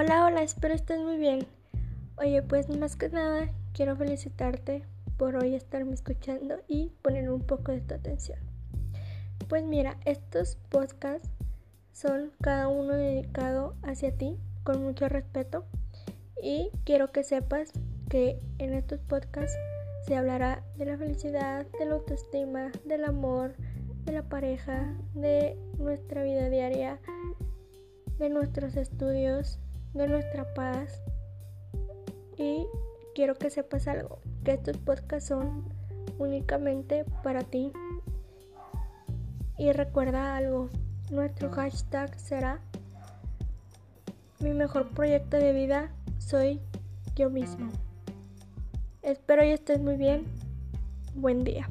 Hola, hola, espero estés muy bien. Oye, pues más que nada quiero felicitarte por hoy estarme escuchando y poner un poco de tu atención. Pues mira, estos podcasts son cada uno dedicado hacia ti con mucho respeto y quiero que sepas que en estos podcasts se hablará de la felicidad, de la autoestima, del amor, de la pareja, de nuestra vida diaria, de nuestros estudios, de nuestra paz. Y quiero que sepas algo, que estos podcasts son únicamente para ti. Y recuerda algo, nuestro hashtag será mi mejor proyecto de vida soy yo mismo. Espero y estés muy bien. Buen día.